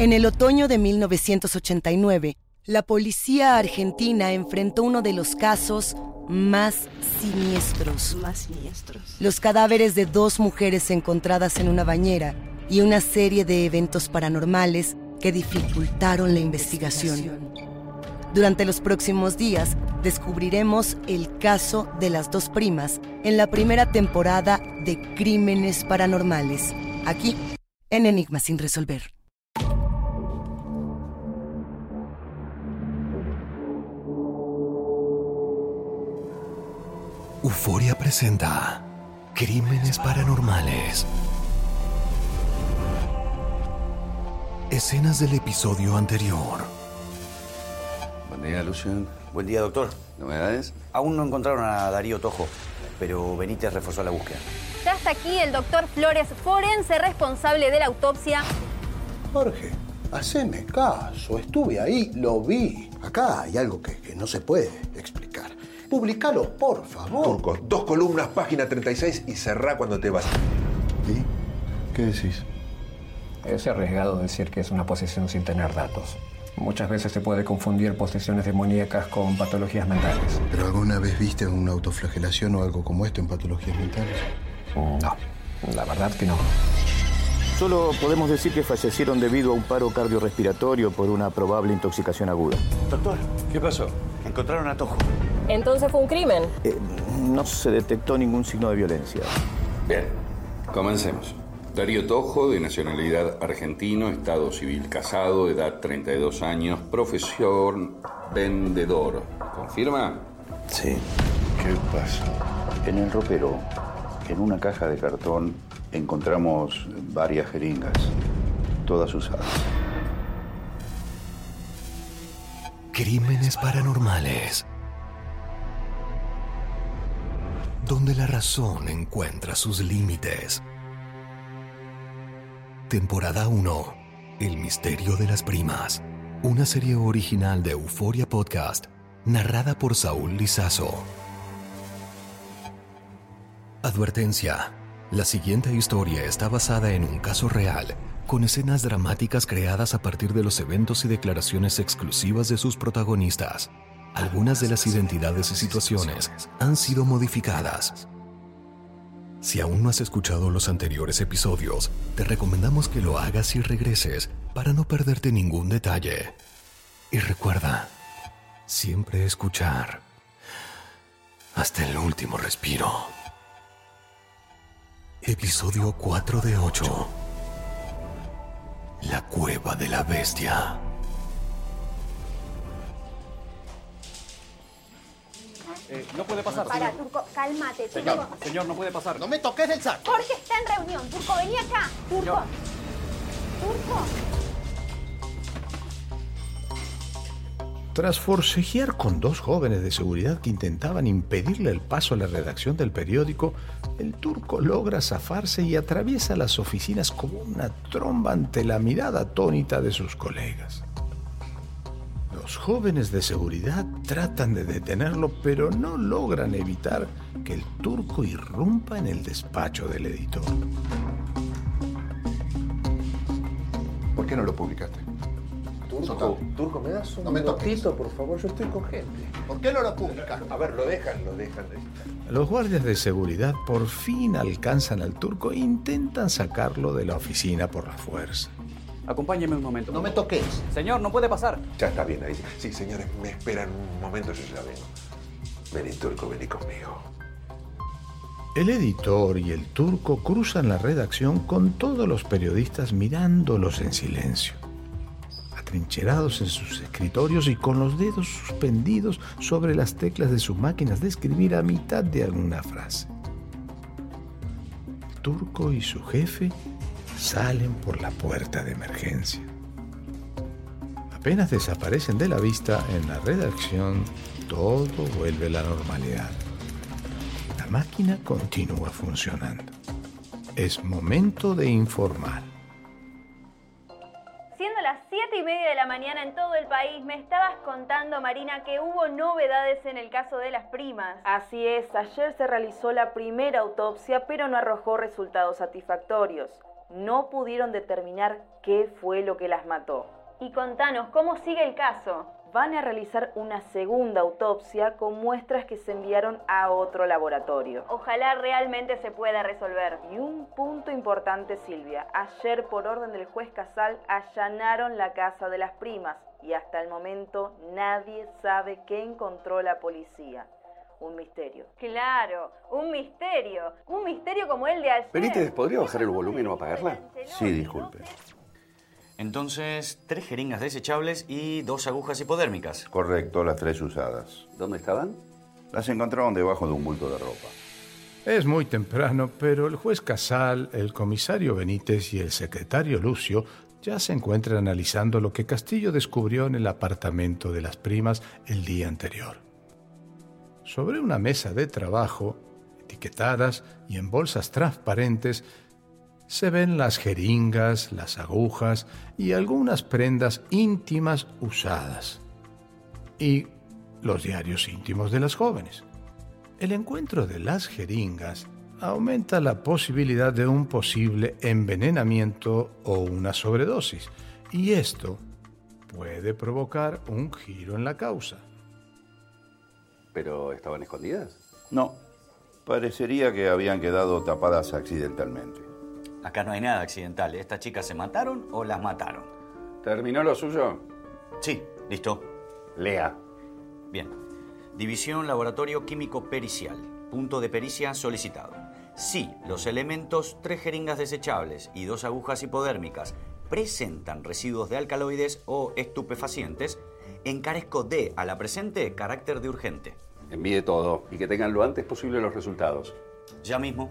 En el otoño de 1989, la policía argentina enfrentó uno de los casos más siniestros. Más siniestros. Los cadáveres de dos mujeres encontradas en una bañera y una serie de eventos paranormales que dificultaron la investigación. Durante los próximos días descubriremos el caso de las dos primas en la primera temporada de Crímenes Paranormales, aquí en Enigma sin resolver. Euforia presenta Crímenes Paranormales. Escenas del episodio anterior. Buen día, Lucian. Buen día, doctor. ¿Novedades? Aún no encontraron a Darío Tojo, pero Benítez reforzó la búsqueda. Ya está aquí el doctor Flores, forense responsable de la autopsia. Jorge, haceme caso. Estuve ahí, lo vi. Acá hay algo que, que no se puede explicar. Publicalo, por favor. Turco, dos columnas, página 36 y cerrá cuando te vas. ¿Y? ¿Qué decís? Es arriesgado decir que es una posesión sin tener datos. Muchas veces se puede confundir posesiones demoníacas con patologías mentales. ¿Pero alguna vez viste una autoflagelación o algo como esto en patologías mentales? No, la verdad que no. Solo podemos decir que fallecieron debido a un paro cardiorrespiratorio por una probable intoxicación aguda. Doctor, ¿Qué pasó? encontraron a Tojo. Entonces fue un crimen. Eh, no se detectó ningún signo de violencia. Bien, comencemos. Darío Tojo, de nacionalidad argentino, estado civil casado, edad 32 años, profesión vendedor. ¿Confirma? Sí. ¿Qué pasó? En el ropero, en una caja de cartón, encontramos varias jeringas, todas usadas. Crímenes Paranormales. Donde la razón encuentra sus límites. Temporada 1. El misterio de las primas. Una serie original de Euforia Podcast, narrada por Saúl Lizazo. Advertencia. La siguiente historia está basada en un caso real, con escenas dramáticas creadas a partir de los eventos y declaraciones exclusivas de sus protagonistas. Algunas de las identidades y situaciones han sido modificadas. Si aún no has escuchado los anteriores episodios, te recomendamos que lo hagas y regreses para no perderte ningún detalle. Y recuerda, siempre escuchar hasta el último respiro. Episodio 4 de 8. La cueva de la bestia. Eh, no puede pasar. Para, señor. Turco, cálmate. Señor, Turco. señor, no puede pasar. No me toques el saco. Jorge está en reunión. Turco, vení acá. Turco. Turco. Tras forcejear con dos jóvenes de seguridad que intentaban impedirle el paso a la redacción del periódico, el turco logra zafarse y atraviesa las oficinas como una tromba ante la mirada atónita de sus colegas. Los jóvenes de seguridad tratan de detenerlo, pero no logran evitar que el turco irrumpa en el despacho del editor. ¿Por qué no lo publicaste? Turco, Turco, ¿me das un No minutito, por favor? Yo estoy con gente. ¿Por qué no lo publicas? A ver, lo dejan, lo dejan. Los guardias de seguridad por fin alcanzan al turco e intentan sacarlo de la oficina por la fuerza. Acompáñeme un momento. No me toques. Señor, no puede pasar. Ya está bien ahí. Sí, señores, me esperan un momento, yo ya vengo. Vení, Turco, vení conmigo. El editor y el turco cruzan la redacción con todos los periodistas mirándolos en silencio, atrincherados en sus escritorios y con los dedos suspendidos sobre las teclas de sus máquinas de escribir a mitad de alguna frase. El turco y su jefe salen por la puerta de emergencia. Apenas desaparecen de la vista en la redacción, todo vuelve a la normalidad. La máquina continúa funcionando. Es momento de informar. Siendo las 7 y media de la mañana en todo el país, me estabas contando, Marina, que hubo novedades en el caso de las primas. Así es, ayer se realizó la primera autopsia, pero no arrojó resultados satisfactorios. No pudieron determinar qué fue lo que las mató. Y contanos, ¿cómo sigue el caso? Van a realizar una segunda autopsia con muestras que se enviaron a otro laboratorio. Ojalá realmente se pueda resolver. Y un punto importante, Silvia. Ayer, por orden del juez Casal, allanaron la casa de las primas y hasta el momento nadie sabe qué encontró la policía. Un misterio. Claro, un misterio. Un misterio como el de ayer. Benítez, ¿podría bajar el volumen o apagarla? Sí, disculpe. Entonces, tres jeringas desechables y dos agujas hipodérmicas. Correcto, las tres usadas. ¿Dónde estaban? Las encontraron debajo de un bulto de ropa. Es muy temprano, pero el juez Casal, el comisario Benítez y el secretario Lucio ya se encuentran analizando lo que Castillo descubrió en el apartamento de las primas el día anterior. Sobre una mesa de trabajo, etiquetadas y en bolsas transparentes, se ven las jeringas, las agujas y algunas prendas íntimas usadas. Y los diarios íntimos de las jóvenes. El encuentro de las jeringas aumenta la posibilidad de un posible envenenamiento o una sobredosis, y esto puede provocar un giro en la causa. ¿Pero estaban escondidas? No, parecería que habían quedado tapadas accidentalmente. Acá no hay nada accidental. ¿Estas chicas se mataron o las mataron? ¿Terminó lo suyo? Sí, listo. Lea. Bien. División Laboratorio Químico Pericial. Punto de pericia solicitado. Si los elementos tres jeringas desechables y dos agujas hipodérmicas presentan residuos de alcaloides o estupefacientes, encarezco de a la presente carácter de urgente. Envíe todo y que tengan lo antes posible los resultados. Ya mismo.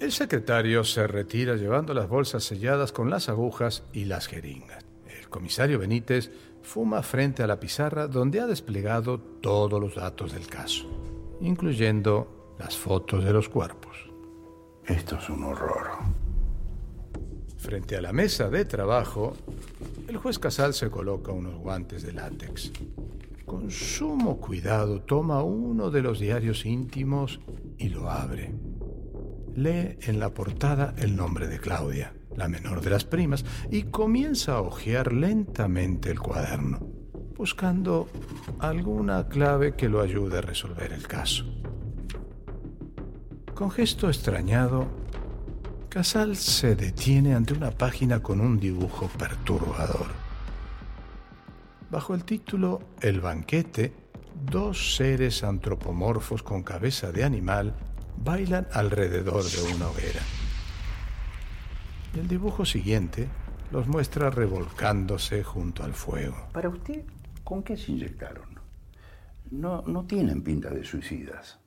El secretario se retira llevando las bolsas selladas con las agujas y las jeringas. El comisario Benítez fuma frente a la pizarra donde ha desplegado todos los datos del caso, incluyendo las fotos de los cuerpos. Esto es un horror. Frente a la mesa de trabajo, el juez Casal se coloca unos guantes de látex. Con sumo cuidado toma uno de los diarios íntimos y lo abre. Lee en la portada el nombre de Claudia, la menor de las primas, y comienza a hojear lentamente el cuaderno, buscando alguna clave que lo ayude a resolver el caso. Con gesto extrañado, Casal se detiene ante una página con un dibujo perturbador. Bajo el título El banquete, dos seres antropomorfos con cabeza de animal bailan alrededor de una hoguera. El dibujo siguiente los muestra revolcándose junto al fuego. Para usted, ¿con qué se inyectaron? No, no tienen pinta de suicidas.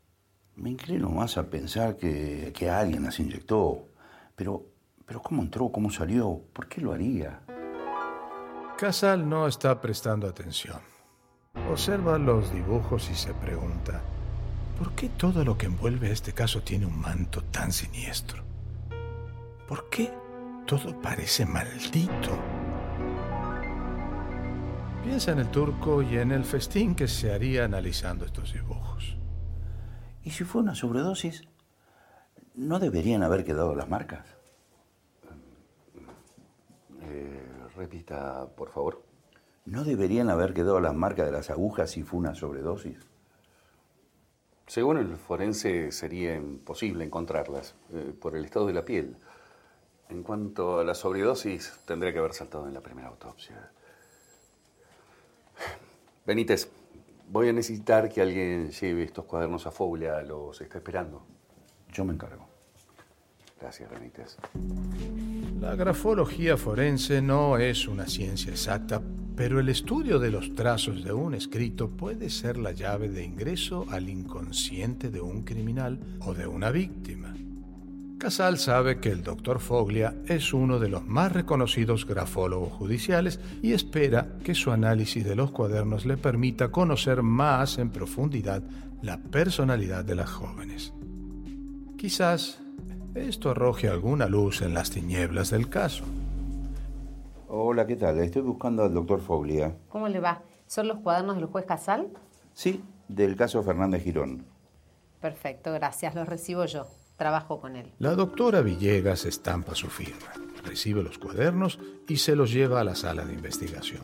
Me inclino más a pensar que, que alguien las inyectó. Pero, pero ¿cómo entró? ¿Cómo salió? ¿Por qué lo haría? Casal no está prestando atención. Observa los dibujos y se pregunta, ¿por qué todo lo que envuelve este caso tiene un manto tan siniestro? ¿Por qué todo parece maldito? Piensa en el turco y en el festín que se haría analizando estos dibujos. ¿Y si fue una sobredosis? ¿No deberían haber quedado las marcas? Eh, repita, por favor. ¿No deberían haber quedado las marcas de las agujas si fue una sobredosis? Según el forense sería imposible encontrarlas eh, por el estado de la piel. En cuanto a la sobredosis, tendría que haber saltado en la primera autopsia. Benítez, voy a necesitar que alguien lleve estos cuadernos a Foglia, los está esperando. Yo me encargo. Gracias, Benítez. La grafología forense no es una ciencia exacta, pero el estudio de los trazos de un escrito puede ser la llave de ingreso al inconsciente de un criminal o de una víctima. Casal sabe que el doctor Foglia es uno de los más reconocidos grafólogos judiciales y espera que su análisis de los cuadernos le permita conocer más en profundidad la personalidad de las jóvenes. Quizás esto arroje alguna luz en las tinieblas del caso. Hola, ¿qué tal? Estoy buscando al doctor Foglia. ¿Cómo le va? ¿Son los cuadernos del juez Casal? Sí, del caso Fernández Girón. Perfecto, gracias. Los recibo yo. Trabajo con él. La doctora Villegas estampa su firma, recibe los cuadernos y se los lleva a la sala de investigación.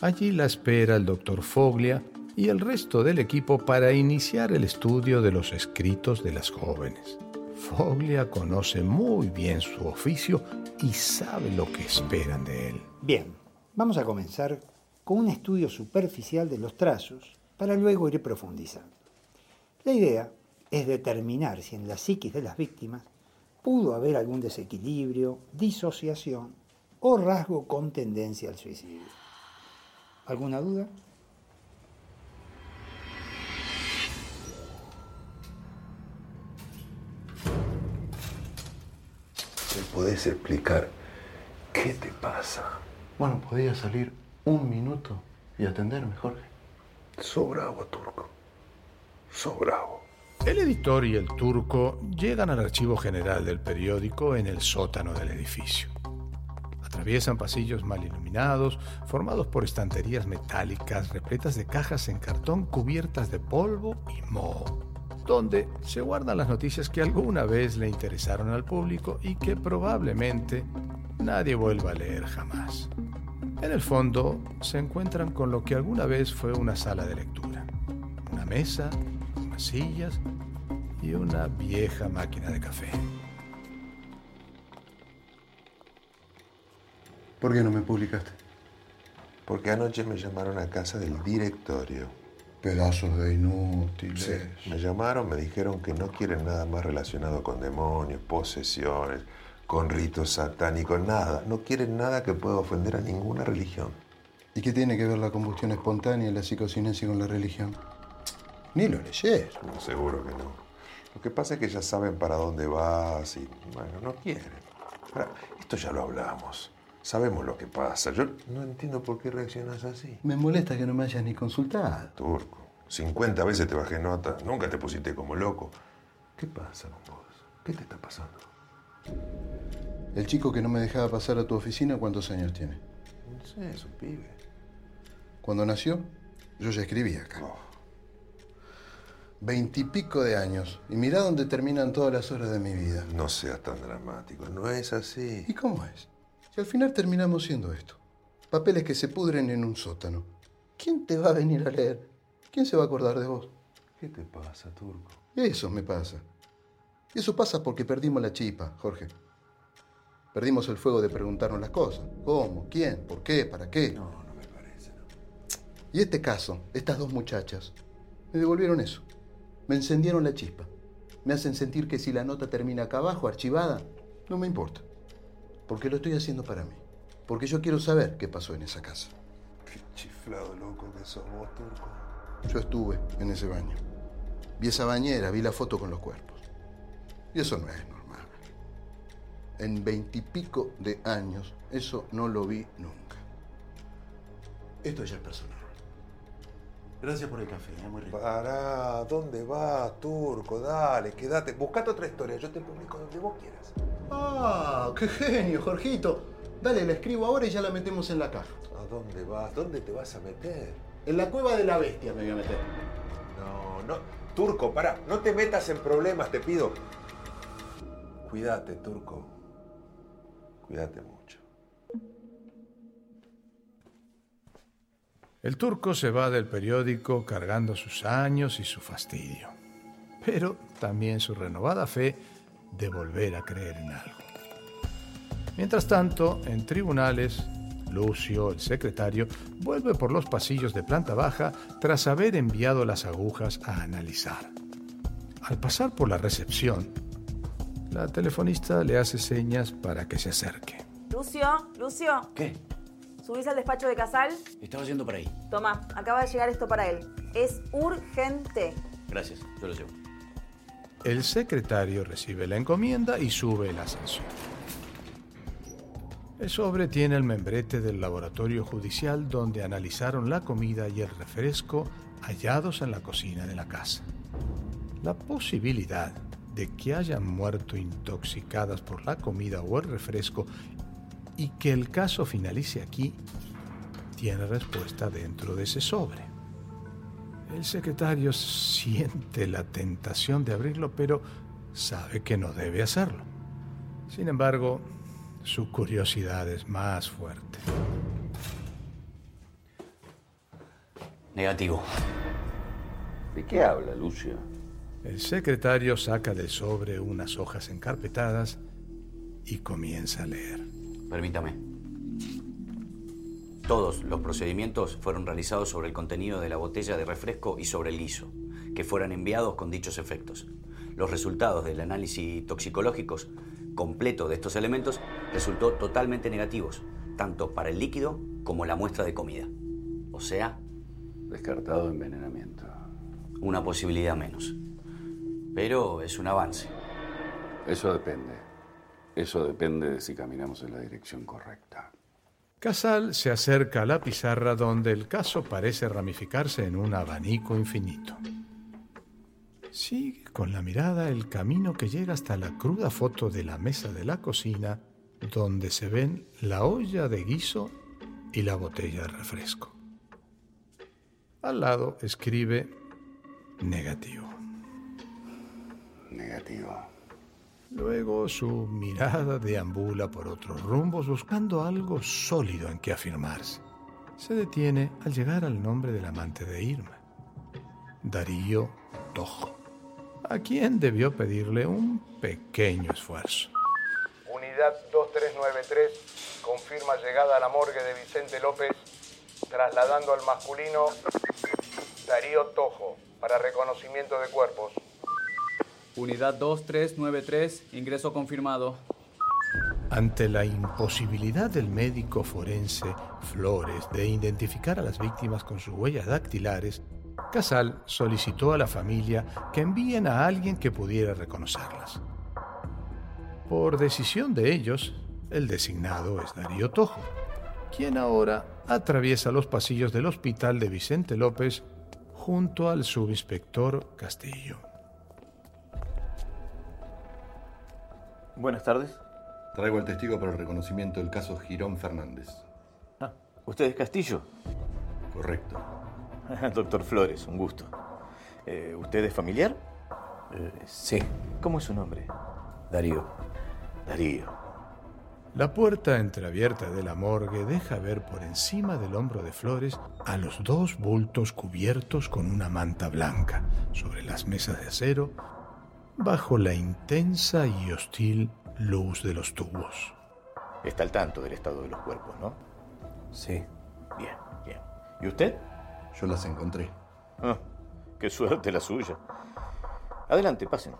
Allí la espera el doctor Foglia y el resto del equipo para iniciar el estudio de los escritos de las jóvenes. Foglia conoce muy bien su oficio y sabe lo que esperan de él. Bien, vamos a comenzar con un estudio superficial de los trazos para luego ir profundizando. La idea es determinar si en la psiquis de las víctimas pudo haber algún desequilibrio, disociación o rasgo con tendencia al suicidio. ¿Alguna duda? Podés explicar qué te pasa? Bueno, podía salir un minuto y atenderme, Jorge. So bravo, turco. So bravo. El editor y el turco llegan al archivo general del periódico en el sótano del edificio. Atraviesan pasillos mal iluminados, formados por estanterías metálicas repletas de cajas en cartón cubiertas de polvo y moho, donde se guardan las noticias que alguna vez le interesaron al público y que probablemente nadie vuelva a leer jamás. En el fondo se encuentran con lo que alguna vez fue una sala de lectura, una mesa, unas sillas y una vieja máquina de café. ¿Por qué no me publicaste? Porque anoche me llamaron a casa del directorio. Pedazos de inútiles. Sí, me llamaron, me dijeron que no quieren nada más relacionado con demonios, posesiones, con ritos satánicos, nada. No quieren nada que pueda ofender a ninguna religión. ¿Y qué tiene que ver la combustión espontánea y la psicocinesia con la religión? Ni lo leyes. No, seguro que no. Lo que pasa es que ya saben para dónde vas y, bueno, no quieren. Ahora, esto ya lo hablamos. Sabemos lo que pasa. Yo no entiendo por qué reaccionas así. Me molesta que no me hayas ni consultado. Turco, 50 veces te bajé nota, nunca te pusiste como loco. ¿Qué pasa con vos? ¿Qué te está pasando? El chico que no me dejaba pasar a tu oficina, ¿cuántos años tiene? No sé, es un pibe. Cuando nació, yo ya escribía acá. Veintipico de años. Y mirá dónde terminan todas las horas de mi vida. No seas tan dramático, no es así. ¿Y cómo es? Si al final terminamos siendo esto. Papeles que se pudren en un sótano. ¿Quién te va a venir a leer? ¿Quién se va a acordar de vos? ¿Qué te pasa, Turco? Eso me pasa. Eso pasa porque perdimos la chispa, Jorge. Perdimos el fuego de preguntarnos las cosas. ¿Cómo? ¿Quién? ¿Por qué? ¿Para qué? No, no me parece. No. Y este caso, estas dos muchachas, me devolvieron eso. Me encendieron la chispa. Me hacen sentir que si la nota termina acá abajo, archivada, no me importa. Porque lo estoy haciendo para mí. Porque yo quiero saber qué pasó en esa casa. Qué chiflado loco que sos vos, Turco. Yo estuve en ese baño. Vi esa bañera, vi la foto con los cuerpos. Y eso no es normal. En veintipico de años, eso no lo vi nunca. Esto ya es personal. Gracias por el café, es muy rico. Pará, ¿dónde vas, Turco? Dale, quédate. Buscate otra historia, yo te publico donde vos quieras. Ah, qué genio, Jorgito. Dale, la escribo ahora y ya la metemos en la caja. ¿A dónde vas? ¿Dónde te vas a meter? En la cueva de la bestia me voy a meter. No, no. Turco, pará. No te metas en problemas, te pido. Cuídate, Turco. Cuídate mucho. El turco se va del periódico cargando sus años y su fastidio, pero también su renovada fe de volver a creer en algo. Mientras tanto, en tribunales, Lucio, el secretario, vuelve por los pasillos de planta baja tras haber enviado las agujas a analizar. Al pasar por la recepción, la telefonista le hace señas para que se acerque. Lucio, Lucio. ¿Qué? ¿Subís al despacho de Casal? Estaba yendo por ahí. Toma, acaba de llegar esto para él. Es urgente. Gracias, yo lo llevo. El secretario recibe la encomienda y sube el ascensor. El sobre tiene el membrete del laboratorio judicial donde analizaron la comida y el refresco hallados en la cocina de la casa. La posibilidad de que hayan muerto intoxicadas por la comida o el refresco y que el caso finalice aquí tiene respuesta dentro de ese sobre. El secretario siente la tentación de abrirlo, pero sabe que no debe hacerlo. Sin embargo, su curiosidad es más fuerte. Negativo. ¿De qué habla, Lucio? El secretario saca del sobre unas hojas encarpetadas y comienza a leer. Permítame. Todos los procedimientos fueron realizados sobre el contenido de la botella de refresco y sobre el guiso, que fueron enviados con dichos efectos. Los resultados del análisis toxicológicos completo de estos elementos resultó totalmente negativos, tanto para el líquido como la muestra de comida. O sea... Descartado envenenamiento. Una posibilidad menos. Pero es un avance. Eso depende. Eso depende de si caminamos en la dirección correcta. Casal se acerca a la pizarra donde el caso parece ramificarse en un abanico infinito. Sigue con la mirada el camino que llega hasta la cruda foto de la mesa de la cocina donde se ven la olla de guiso y la botella de refresco. Al lado escribe negativo. Negativo. Luego su mirada deambula por otros rumbos buscando algo sólido en que afirmarse. Se detiene al llegar al nombre del amante de Irma, Darío Tojo, a quien debió pedirle un pequeño esfuerzo. Unidad 2393 confirma llegada a la morgue de Vicente López, trasladando al masculino Darío Tojo para reconocimiento de cuerpos. Unidad 2393, ingreso confirmado. Ante la imposibilidad del médico forense Flores de identificar a las víctimas con sus huellas dactilares, Casal solicitó a la familia que envíen a alguien que pudiera reconocerlas. Por decisión de ellos, el designado es Darío Tojo, quien ahora atraviesa los pasillos del hospital de Vicente López junto al subinspector Castillo. Buenas tardes. Traigo al testigo para el reconocimiento del caso Girón Fernández. Ah, ¿usted es Castillo? Correcto. Doctor Flores, un gusto. Eh, ¿Usted es familiar? Eh, sí. ¿Cómo es su nombre? Darío. Darío. La puerta entreabierta de la morgue deja ver por encima del hombro de Flores a los dos bultos cubiertos con una manta blanca sobre las mesas de acero bajo la intensa y hostil luz de los tubos. Está al tanto del estado de los cuerpos, ¿no? Sí. Bien, bien. ¿Y usted? Yo las encontré. Ah, qué suerte la suya. Adelante, pasen.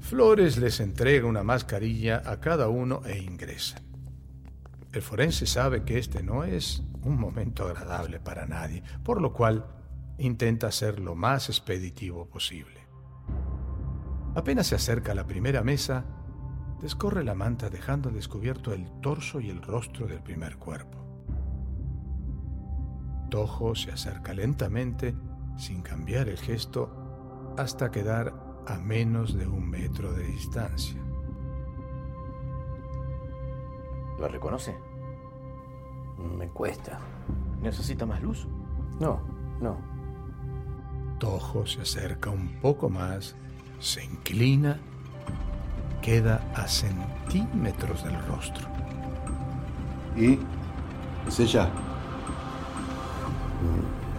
Flores les entrega una mascarilla a cada uno e ingresan. El forense sabe que este no es un momento agradable para nadie, por lo cual intenta ser lo más expeditivo posible. Apenas se acerca a la primera mesa, descorre la manta dejando descubierto el torso y el rostro del primer cuerpo. Tojo se acerca lentamente, sin cambiar el gesto, hasta quedar a menos de un metro de distancia. ¿La reconoce? Me cuesta. ¿Necesita más luz? No, no. Tojo se acerca un poco más, se inclina, queda a centímetros del rostro. ¿Y? ¿Es ella?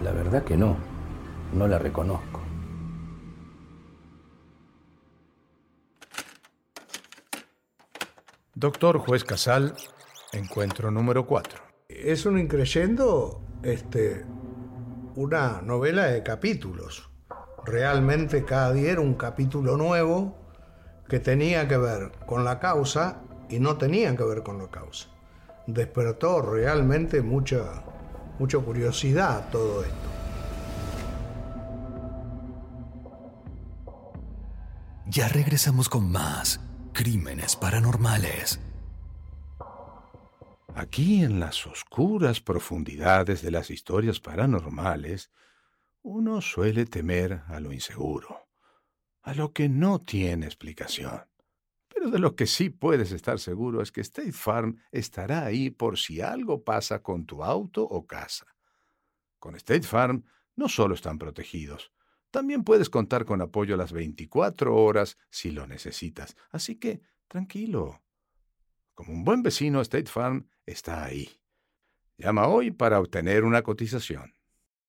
La verdad que no. No la reconozco. Doctor Juez Casal, encuentro número 4. Es un increyendo, este, una novela de capítulos. Realmente cada día era un capítulo nuevo que tenía que ver con la causa y no tenía que ver con la causa. Despertó realmente mucha, mucha curiosidad todo esto. Ya regresamos con más crímenes paranormales. Aquí en las oscuras profundidades de las historias paranormales, uno suele temer a lo inseguro, a lo que no tiene explicación. Pero de lo que sí puedes estar seguro es que State Farm estará ahí por si algo pasa con tu auto o casa. Con State Farm no solo están protegidos, también puedes contar con apoyo las 24 horas si lo necesitas. Así que, tranquilo. Como un buen vecino, State Farm está ahí. Llama hoy para obtener una cotización.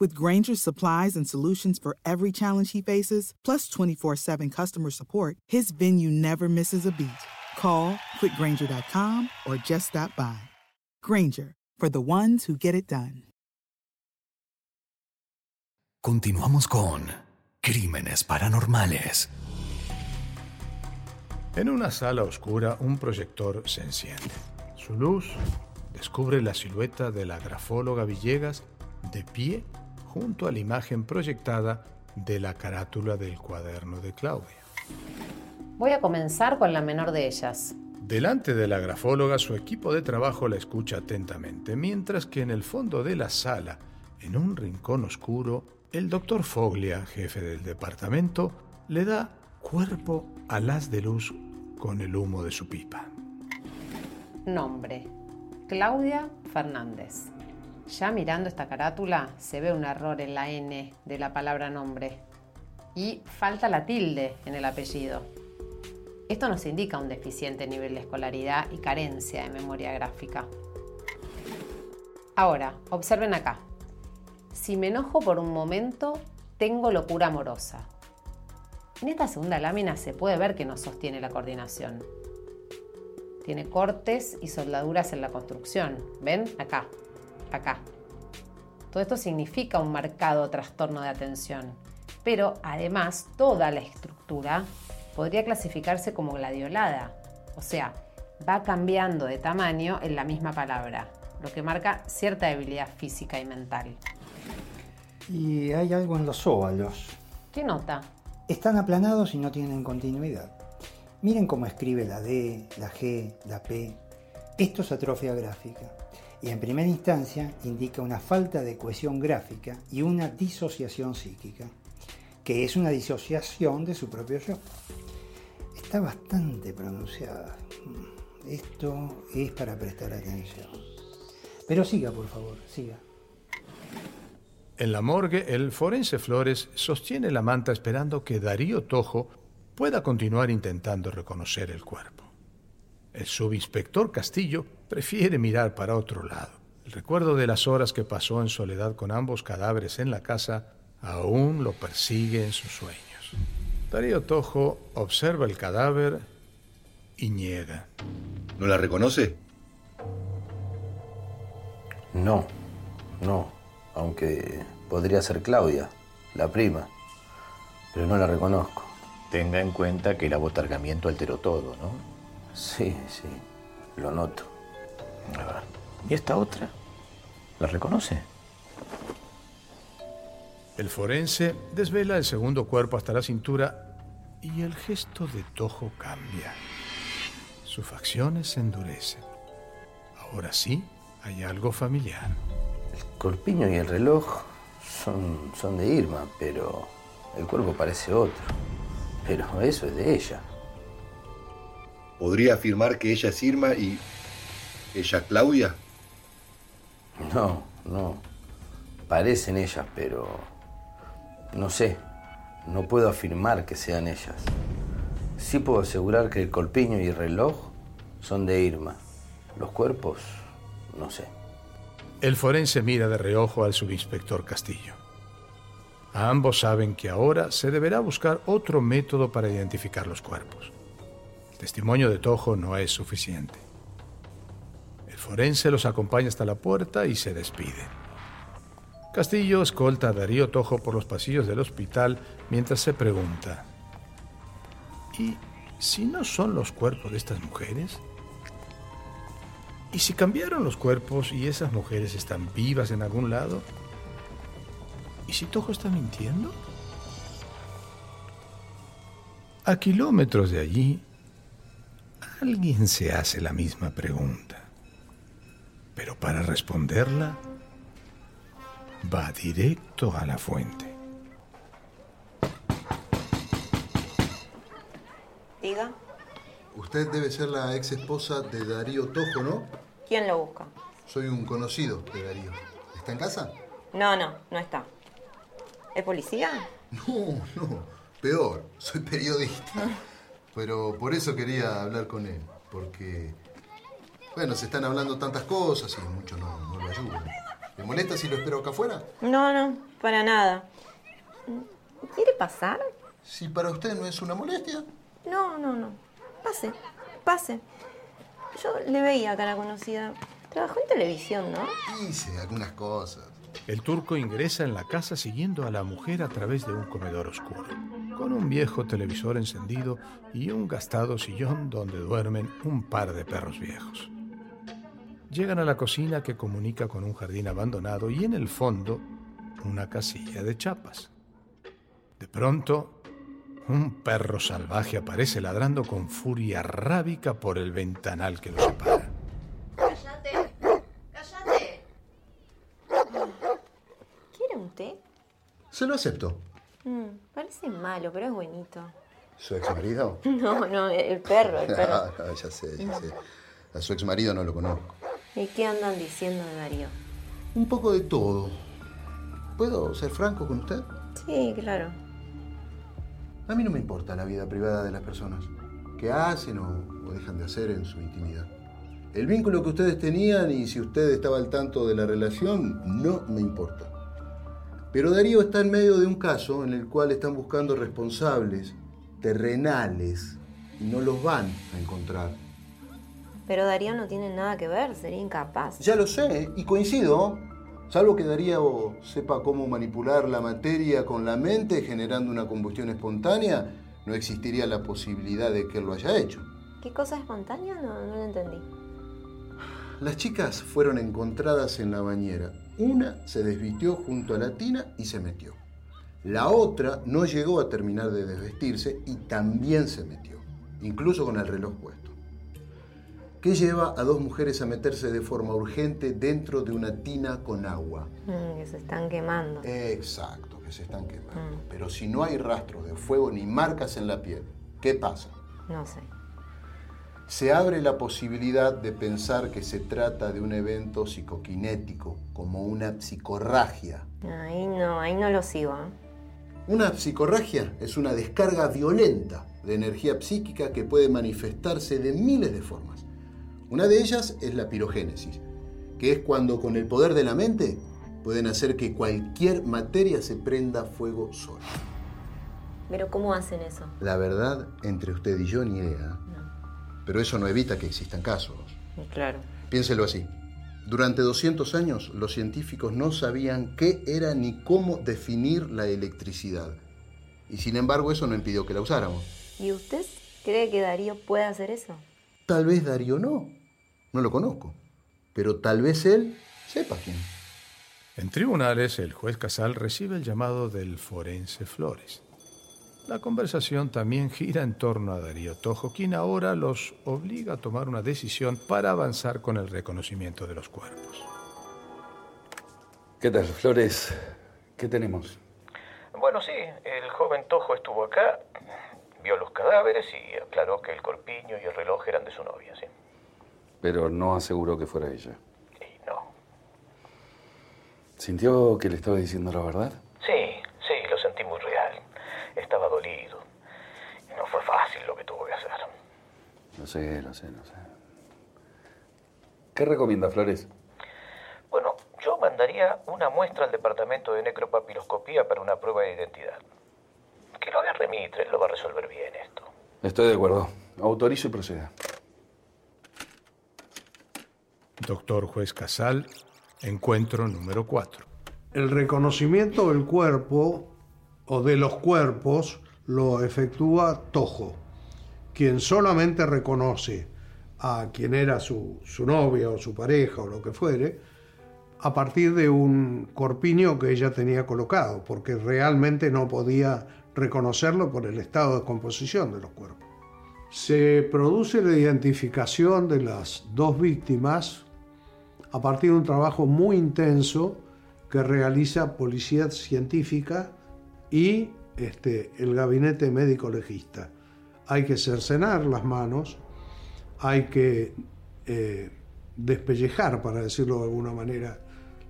With Granger's supplies and solutions for every challenge he faces, plus 24 7 customer support, his venue never misses a beat. Call quickgranger.com or just stop by. Granger, for the ones who get it done. Continuamos con Crímenes Paranormales. En una sala oscura, un proyector se enciende. Su luz descubre la silueta de la grafóloga Villegas de pie junto a la imagen proyectada de la carátula del cuaderno de Claudia. Voy a comenzar con la menor de ellas. Delante de la grafóloga, su equipo de trabajo la escucha atentamente, mientras que en el fondo de la sala, en un rincón oscuro, el doctor Foglia, jefe del departamento, le da cuerpo al haz de luz con el humo de su pipa. Nombre. Claudia Fernández. Ya mirando esta carátula se ve un error en la N de la palabra nombre y falta la tilde en el apellido. Esto nos indica un deficiente nivel de escolaridad y carencia de memoria gráfica. Ahora, observen acá. Si me enojo por un momento, tengo locura amorosa. En esta segunda lámina se puede ver que no sostiene la coordinación. Tiene cortes y soldaduras en la construcción. ¿Ven? Acá acá. Todo esto significa un marcado trastorno de atención, pero además toda la estructura podría clasificarse como gladiolada, o sea, va cambiando de tamaño en la misma palabra, lo que marca cierta debilidad física y mental. Y hay algo en los óvalos. ¿Qué nota? Están aplanados y no tienen continuidad. Miren cómo escribe la D, la G, la P. Esto es atrofia gráfica y en primera instancia indica una falta de cohesión gráfica y una disociación psíquica, que es una disociación de su propio yo. Está bastante pronunciada. Esto es para prestar atención. Pero siga, por favor, siga. En la morgue, el forense Flores sostiene la manta esperando que Darío Tojo pueda continuar intentando reconocer el cuerpo. El subinspector Castillo prefiere mirar para otro lado. El recuerdo de las horas que pasó en soledad con ambos cadáveres en la casa aún lo persigue en sus sueños. Darío Tojo observa el cadáver y niega. ¿No la reconoce? No, no, aunque podría ser Claudia, la prima, pero no la reconozco. Tenga en cuenta que el abotargamiento alteró todo, ¿no? Sí, sí, lo noto. A ver, ¿y esta otra? ¿La reconoce? El forense desvela el segundo cuerpo hasta la cintura y el gesto de Tojo cambia. Sus facciones se endurecen. Ahora sí, hay algo familiar. El corpiño y el reloj son, son de Irma, pero el cuerpo parece otro. Pero eso es de ella. ¿Podría afirmar que ella es Irma y ella Claudia? No, no. Parecen ellas, pero no sé. No puedo afirmar que sean ellas. Sí puedo asegurar que el colpiño y el reloj son de Irma. Los cuerpos, no sé. El forense mira de reojo al subinspector Castillo. ambos saben que ahora se deberá buscar otro método para identificar los cuerpos. El testimonio de Tojo no es suficiente. Forense los acompaña hasta la puerta y se despide. Castillo escolta a Darío Tojo por los pasillos del hospital mientras se pregunta, ¿y si no son los cuerpos de estas mujeres? ¿Y si cambiaron los cuerpos y esas mujeres están vivas en algún lado? ¿Y si Tojo está mintiendo? A kilómetros de allí, alguien se hace la misma pregunta. Pero para responderla, va directo a la fuente. Diga, Usted debe ser la ex esposa de Darío Tojo, ¿no? ¿quién lo busca? Soy un conocido de Darío. ¿Está en casa? No, no, no está. ¿Es policía? No, no. Peor, soy periodista. Pero por eso quería hablar con él. Porque, bueno, se están hablando tantas cosas y mucho no, no lo ayudan. ¿Le molesta si lo espero acá afuera? No, no, para nada. ¿Quiere pasar? Si para usted no es una molestia. No, no, no. Pase, pase. Yo le veía cara conocida. Trabajó en televisión, ¿no? Hice algunas cosas. El turco ingresa en la casa siguiendo a la mujer a través de un comedor oscuro, con un viejo televisor encendido y un gastado sillón donde duermen un par de perros viejos. Llegan a la cocina que comunica con un jardín abandonado y en el fondo una casilla de chapas. De pronto, un perro salvaje aparece ladrando con furia rábica por el ventanal que lo separa. ¡Cállate! ¡Cállate! ¿Quiere un té? Se lo acepto. Mm, parece malo, pero es buenito. ¿Su ex marido? No, no, el perro, el perro. Ah, ya sé, ya sé. A su ex marido no lo conozco. ¿Y qué andan diciendo de Darío? Un poco de todo. ¿Puedo ser franco con usted? Sí, claro. A mí no me importa la vida privada de las personas. ¿Qué hacen o, o dejan de hacer en su intimidad? El vínculo que ustedes tenían y si usted estaba al tanto de la relación, no me importa. Pero Darío está en medio de un caso en el cual están buscando responsables terrenales y no los van a encontrar. Pero Darío no tiene nada que ver, sería incapaz. Ya lo sé, y coincido. Salvo que Darío sepa cómo manipular la materia con la mente generando una combustión espontánea, no existiría la posibilidad de que él lo haya hecho. ¿Qué cosa espontánea? No, no lo entendí. Las chicas fueron encontradas en la bañera. Una se desvistió junto a la tina y se metió. La otra no llegó a terminar de desvestirse y también se metió, incluso con el reloj puesto. ¿Qué lleva a dos mujeres a meterse de forma urgente dentro de una tina con agua? Mm, que se están quemando. Exacto, que se están quemando. Pero si no hay rastros de fuego ni marcas en la piel, ¿qué pasa? No sé. Se abre la posibilidad de pensar que se trata de un evento psicoquinético, como una psicorragia. Ahí no, ahí no lo sigo. ¿eh? Una psicorragia es una descarga violenta de energía psíquica que puede manifestarse de miles de formas. Una de ellas es la pirogénesis, que es cuando con el poder de la mente pueden hacer que cualquier materia se prenda fuego sola. Pero ¿cómo hacen eso? La verdad, entre usted y yo, ni idea. Pero eso no evita que existan casos. Claro. Piénselo así. Durante 200 años, los científicos no sabían qué era ni cómo definir la electricidad. Y sin embargo, eso no impidió que la usáramos. ¿Y usted cree que Darío puede hacer eso? Tal vez Darío no. No lo conozco. Pero tal vez él sepa quién. En tribunales, el juez Casal recibe el llamado del forense Flores. La conversación también gira en torno a Darío Tojo, quien ahora los obliga a tomar una decisión para avanzar con el reconocimiento de los cuerpos. ¿Qué tal, Flores? ¿Qué tenemos? Bueno, sí, el joven Tojo estuvo acá, vio los cadáveres y aclaró que el corpiño y el reloj eran de su novia, ¿sí? Pero no aseguró que fuera ella. Y no. ¿Sintió que le estaba diciendo la verdad? Sí, sí, lo sentí muy real. Estaba dolido. Y no fue fácil lo que tuvo que hacer. Lo sé, lo sé, lo sé. ¿Qué recomienda, Flores? Bueno, yo mandaría una muestra al departamento de necropapiloscopía para una prueba de identidad. Que lo haga Remitre, lo va a resolver bien esto. Estoy de acuerdo. Autorizo y proceda. Doctor Juez Casal, encuentro número 4. El reconocimiento del cuerpo o de los cuerpos lo efectúa Tojo, quien solamente reconoce a quien era su, su novia o su pareja o lo que fuere, a partir de un corpiño que ella tenía colocado, porque realmente no podía reconocerlo por el estado de composición de los cuerpos. Se produce la identificación de las dos víctimas a partir de un trabajo muy intenso que realiza Policía Científica y este, el gabinete médico legista. Hay que cercenar las manos, hay que eh, despellejar, para decirlo de alguna manera,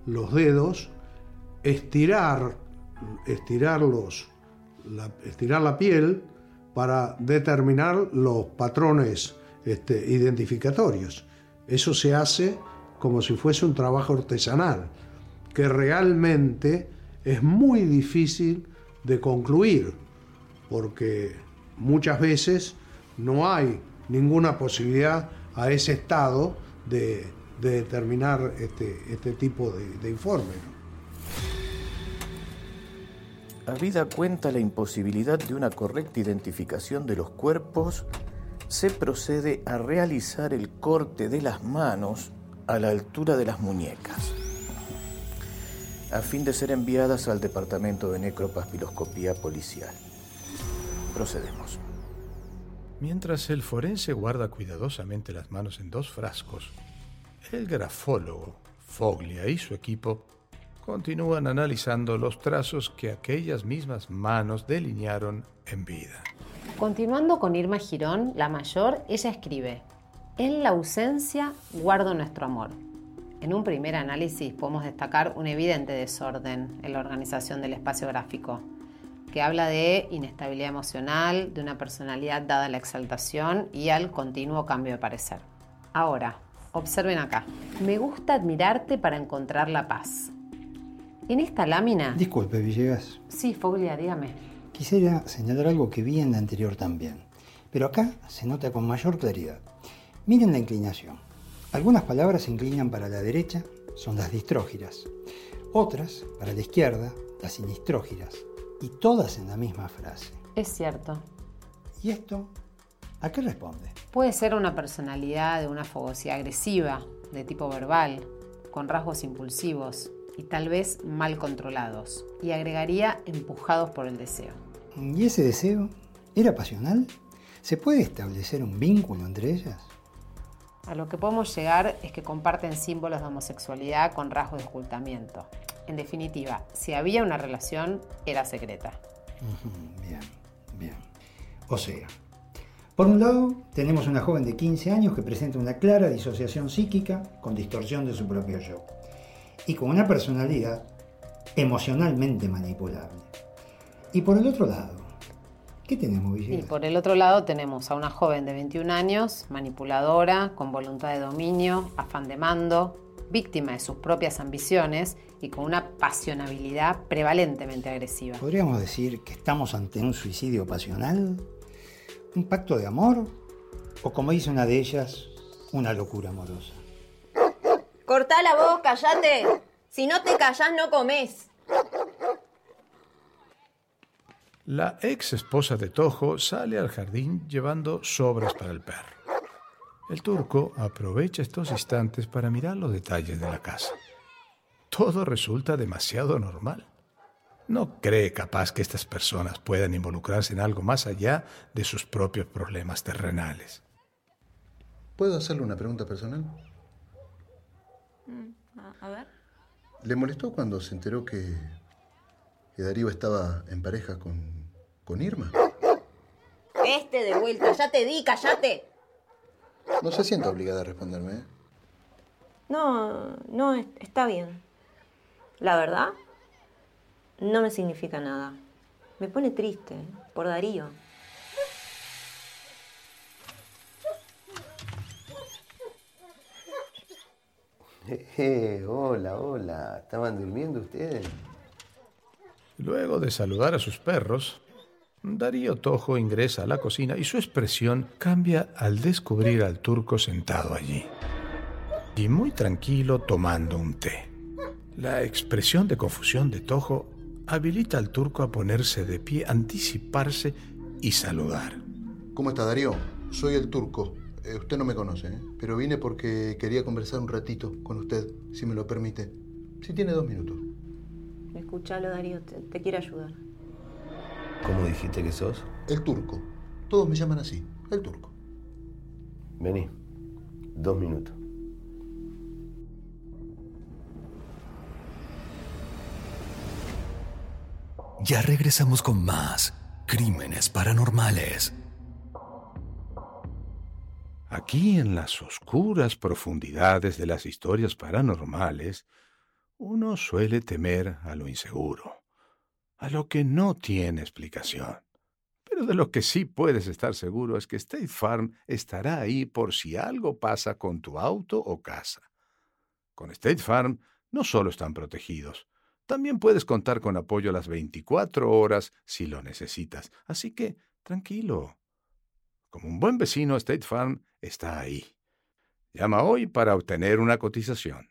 los dedos, estirar, estirarlos, la, estirar la piel para determinar los patrones este, identificatorios. Eso se hace como si fuese un trabajo artesanal, que realmente es muy difícil de concluir, porque muchas veces no hay ninguna posibilidad a ese estado de, de determinar este, este tipo de, de informe. Habida cuenta la imposibilidad de una correcta identificación de los cuerpos, se procede a realizar el corte de las manos a la altura de las muñecas, a fin de ser enviadas al Departamento de Necropapiloscopía Policial. Procedemos. Mientras el forense guarda cuidadosamente las manos en dos frascos, el grafólogo, Foglia y su equipo continúan analizando los trazos que aquellas mismas manos delinearon en vida. Continuando con Irma Girón, la mayor, ella escribe, en la ausencia guardo nuestro amor. En un primer análisis podemos destacar un evidente desorden en la organización del espacio gráfico, que habla de inestabilidad emocional, de una personalidad dada a la exaltación y al continuo cambio de parecer. Ahora, observen acá. Me gusta admirarte para encontrar la paz. En esta lámina... Disculpe, Villegas. Sí, Foglia, dígame. Quisiera señalar algo que vi en la anterior también, pero acá se nota con mayor claridad. Miren la inclinación. Algunas palabras se inclinan para la derecha, son las distrógiras. Otras, para la izquierda, las sinistrógiras. Y todas en la misma frase. Es cierto. ¿Y esto? ¿A qué responde? Puede ser una personalidad de una fogosidad agresiva, de tipo verbal, con rasgos impulsivos y tal vez mal controlados. Y agregaría empujados por el deseo. ¿Y ese deseo era pasional? ¿Se puede establecer un vínculo entre ellas? A lo que podemos llegar es que comparten símbolos de homosexualidad con rasgos de ocultamiento. En definitiva, si había una relación, era secreta. Bien, bien. O sea, por un lado, tenemos una joven de 15 años que presenta una clara disociación psíquica con distorsión de su propio yo y con una personalidad emocionalmente manipulable. Y por el otro lado, ¿qué tenemos, Y Villegas? por el otro lado tenemos a una joven de 21 años, manipuladora, con voluntad de dominio, afán de mando, víctima de sus propias ambiciones y con una pasionabilidad prevalentemente agresiva. ¿Podríamos decir que estamos ante un suicidio pasional? ¿Un pacto de amor? ¿O como dice una de ellas, una locura amorosa? Cortá la voz, callate. Si no te callás, no comes. La ex esposa de Tojo sale al jardín llevando sobras para el perro. El turco aprovecha estos instantes para mirar los detalles de la casa. Todo resulta demasiado normal. No cree capaz que estas personas puedan involucrarse en algo más allá de sus propios problemas terrenales. ¿Puedo hacerle una pregunta personal? Mm, A, a ver. ¿Le molestó cuando se enteró que, que Darío estaba en pareja con, con Irma? Este de vuelta, ya te di, callate. No se sienta obligada a responderme, ¿eh? No, no, es- está bien. La verdad, no me significa nada. Me pone triste por Darío. Eh, hola, hola. ¿Estaban durmiendo ustedes? Luego de saludar a sus perros, Darío Tojo ingresa a la cocina y su expresión cambia al descubrir al turco sentado allí. Y muy tranquilo tomando un té. La expresión de confusión de Tojo habilita al turco a ponerse de pie, anticiparse y saludar. ¿Cómo está Darío? Soy el turco. Eh, usted no me conoce, ¿eh? pero vine porque quería conversar un ratito con usted, si me lo permite. Si tiene dos minutos. Escuchalo, Darío, te, te quiere ayudar. ¿Cómo dijiste que sos? El turco. Todos me llaman así, el turco. Vení. Dos minutos. Ya regresamos con más crímenes paranormales. Aquí en las oscuras profundidades de las historias paranormales, uno suele temer a lo inseguro, a lo que no tiene explicación. Pero de lo que sí puedes estar seguro es que State Farm estará ahí por si algo pasa con tu auto o casa. Con State Farm no solo están protegidos, también puedes contar con apoyo las 24 horas si lo necesitas. Así que, tranquilo. Como un buen vecino, State Farm está ahí. Llama hoy para obtener una cotización.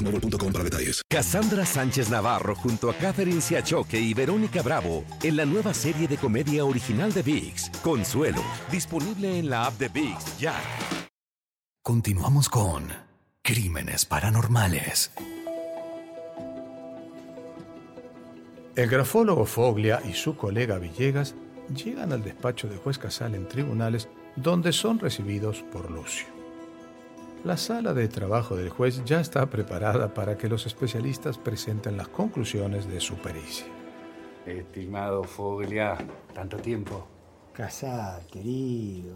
boostmobile.com para detalles. Cassandra Sánchez Navarro junto a Catherine Siachoque y Verónica Bravo en la nueva serie de comedia original de VIX, Consuelo, disponible en la app de VIX ya. Continuamos con crímenes paranormales. El grafólogo Foglia y su colega Villegas llegan al despacho de juez Casal en tribunales donde son recibidos por Lucio. La sala de trabajo del juez ya está preparada para que los especialistas presenten las conclusiones de su pericia. Estimado Foglia, tanto tiempo. Casal, querido,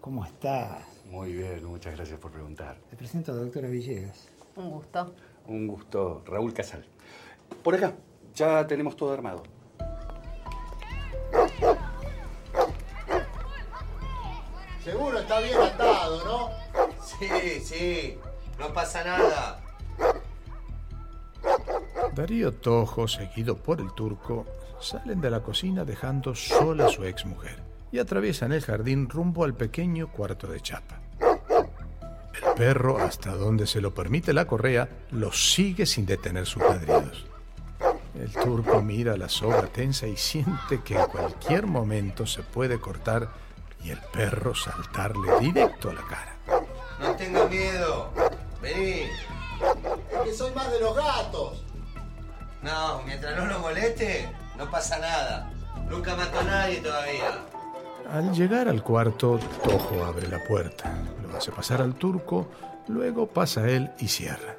¿cómo estás? Muy bien, muchas gracias por preguntar. Te presento a la doctora Villegas. Un gusto. Un gusto, Raúl Casal. Por acá, ya tenemos todo armado. Seguro está bien atado, ¿no? Sí, sí. No pasa nada. Darío Tojo, seguido por el turco, salen de la cocina dejando sola a su exmujer y atraviesan el jardín rumbo al pequeño cuarto de chapa. El perro, hasta donde se lo permite la correa, los sigue sin detener sus ladridos. El turco mira la soga tensa y siente que en cualquier momento se puede cortar y el perro saltarle directo a la cara. No tengo miedo. Vení. Es que soy más de los gatos. No, mientras no lo moleste, no pasa nada. Nunca mató a nadie todavía. Al llegar al cuarto, Tojo abre la puerta, lo hace pasar al turco, luego pasa él y cierra.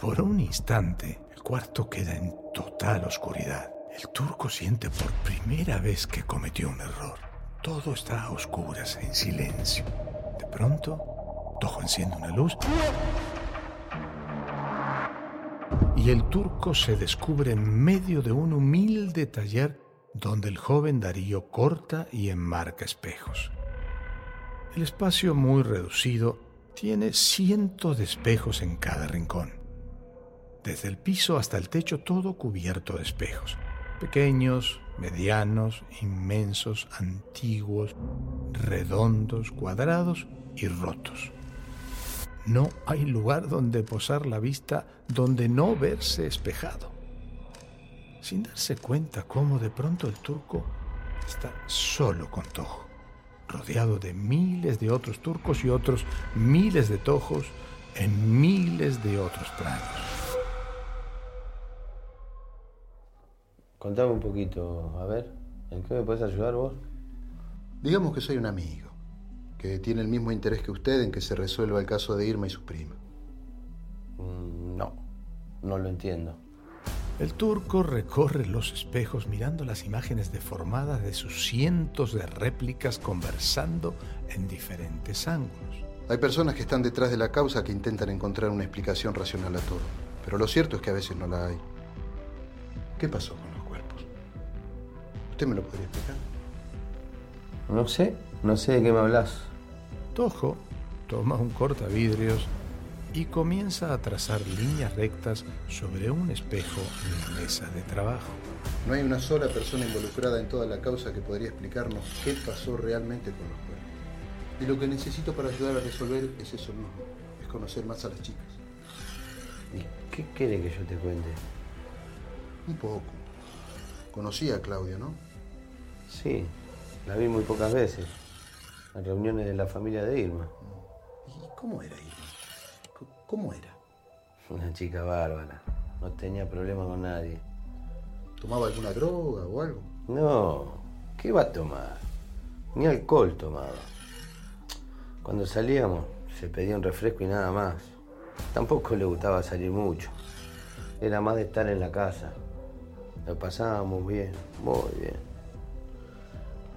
Por un instante, el cuarto queda en total oscuridad. El turco siente por primera vez que cometió un error. Todo está a oscuras, en silencio. De pronto, Tojo enciende una luz y el turco se descubre en medio de un humilde taller donde el joven Darío corta y enmarca espejos. El espacio muy reducido tiene cientos de espejos en cada rincón. Desde el piso hasta el techo todo cubierto de espejos. Pequeños, medianos, inmensos, antiguos, redondos, cuadrados y rotos. No hay lugar donde posar la vista, donde no verse espejado. Sin darse cuenta cómo de pronto el turco está solo con Tojo, rodeado de miles de otros turcos y otros miles de tojos en miles de otros planos. Contame un poquito, a ver, ¿en qué me puedes ayudar vos? Digamos que soy un amigo, que tiene el mismo interés que usted en que se resuelva el caso de Irma y su prima. Mm, no, no lo entiendo. El turco recorre los espejos mirando las imágenes deformadas de sus cientos de réplicas conversando en diferentes ángulos. Hay personas que están detrás de la causa que intentan encontrar una explicación racional a todo, pero lo cierto es que a veces no la hay. ¿Qué pasó con? ¿Usted me lo podría explicar? No sé, no sé de qué me hablas. Tojo toma un cortavidrios y comienza a trazar líneas rectas sobre un espejo en la mesa de trabajo. No hay una sola persona involucrada en toda la causa que podría explicarnos qué pasó realmente con los cuerpos. Y lo que necesito para ayudar a resolver es eso mismo, es conocer más a las chicas. ¿Y qué quiere que yo te cuente? Un poco. Conocí a Claudia, ¿no? Sí, la vi muy pocas veces, en reuniones de la familia de Irma. ¿Y cómo era Irma? ¿Cómo era? Una chica bárbara, no tenía problema con nadie. ¿Tomaba alguna droga o algo? No, ¿qué va a tomar? Ni alcohol tomaba. Cuando salíamos se pedía un refresco y nada más. Tampoco le gustaba salir mucho. Era más de estar en la casa. Lo pasábamos bien, muy bien.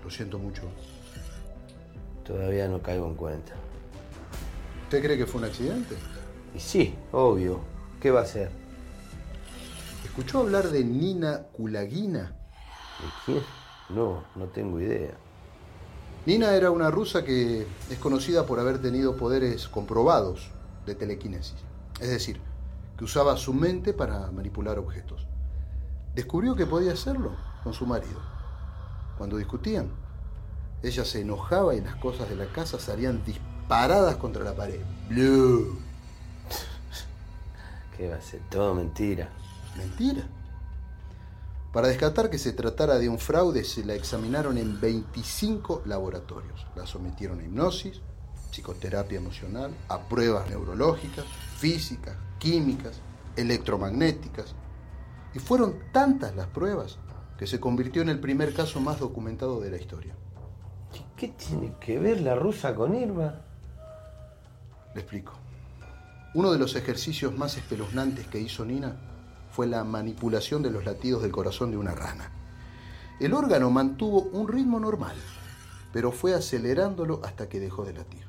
Lo siento mucho. Todavía no caigo en cuenta. ¿Usted cree que fue un accidente? Y sí, obvio. ¿Qué va a ser? ¿Escuchó hablar de Nina Kulagina? ¿De quién? No, no tengo idea. Nina era una rusa que es conocida por haber tenido poderes comprobados de telequinesis. Es decir, que usaba su mente para manipular objetos. Descubrió que podía hacerlo con su marido. Cuando discutían, ella se enojaba y las cosas de la casa salían disparadas contra la pared. Blue. ¿Qué va a ser? Todo mentira. Mentira. Para descartar que se tratara de un fraude, se la examinaron en 25 laboratorios. La sometieron a hipnosis, psicoterapia emocional, a pruebas neurológicas, físicas, químicas, electromagnéticas. Y fueron tantas las pruebas que se convirtió en el primer caso más documentado de la historia. ¿Qué tiene que ver la rusa con Irma? Le explico. Uno de los ejercicios más espeluznantes que hizo Nina fue la manipulación de los latidos del corazón de una rana. El órgano mantuvo un ritmo normal, pero fue acelerándolo hasta que dejó de latir.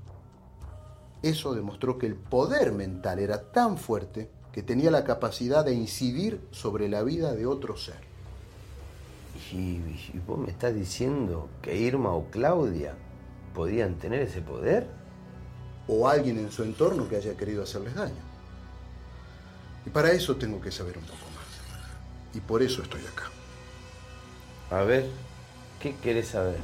Eso demostró que el poder mental era tan fuerte que tenía la capacidad de incidir sobre la vida de otro ser. ¿Y, y vos me estás diciendo que Irma o Claudia podían tener ese poder? O alguien en su entorno que haya querido hacerles daño. Y para eso tengo que saber un poco más. Y por eso estoy acá. A ver, ¿qué querés saber?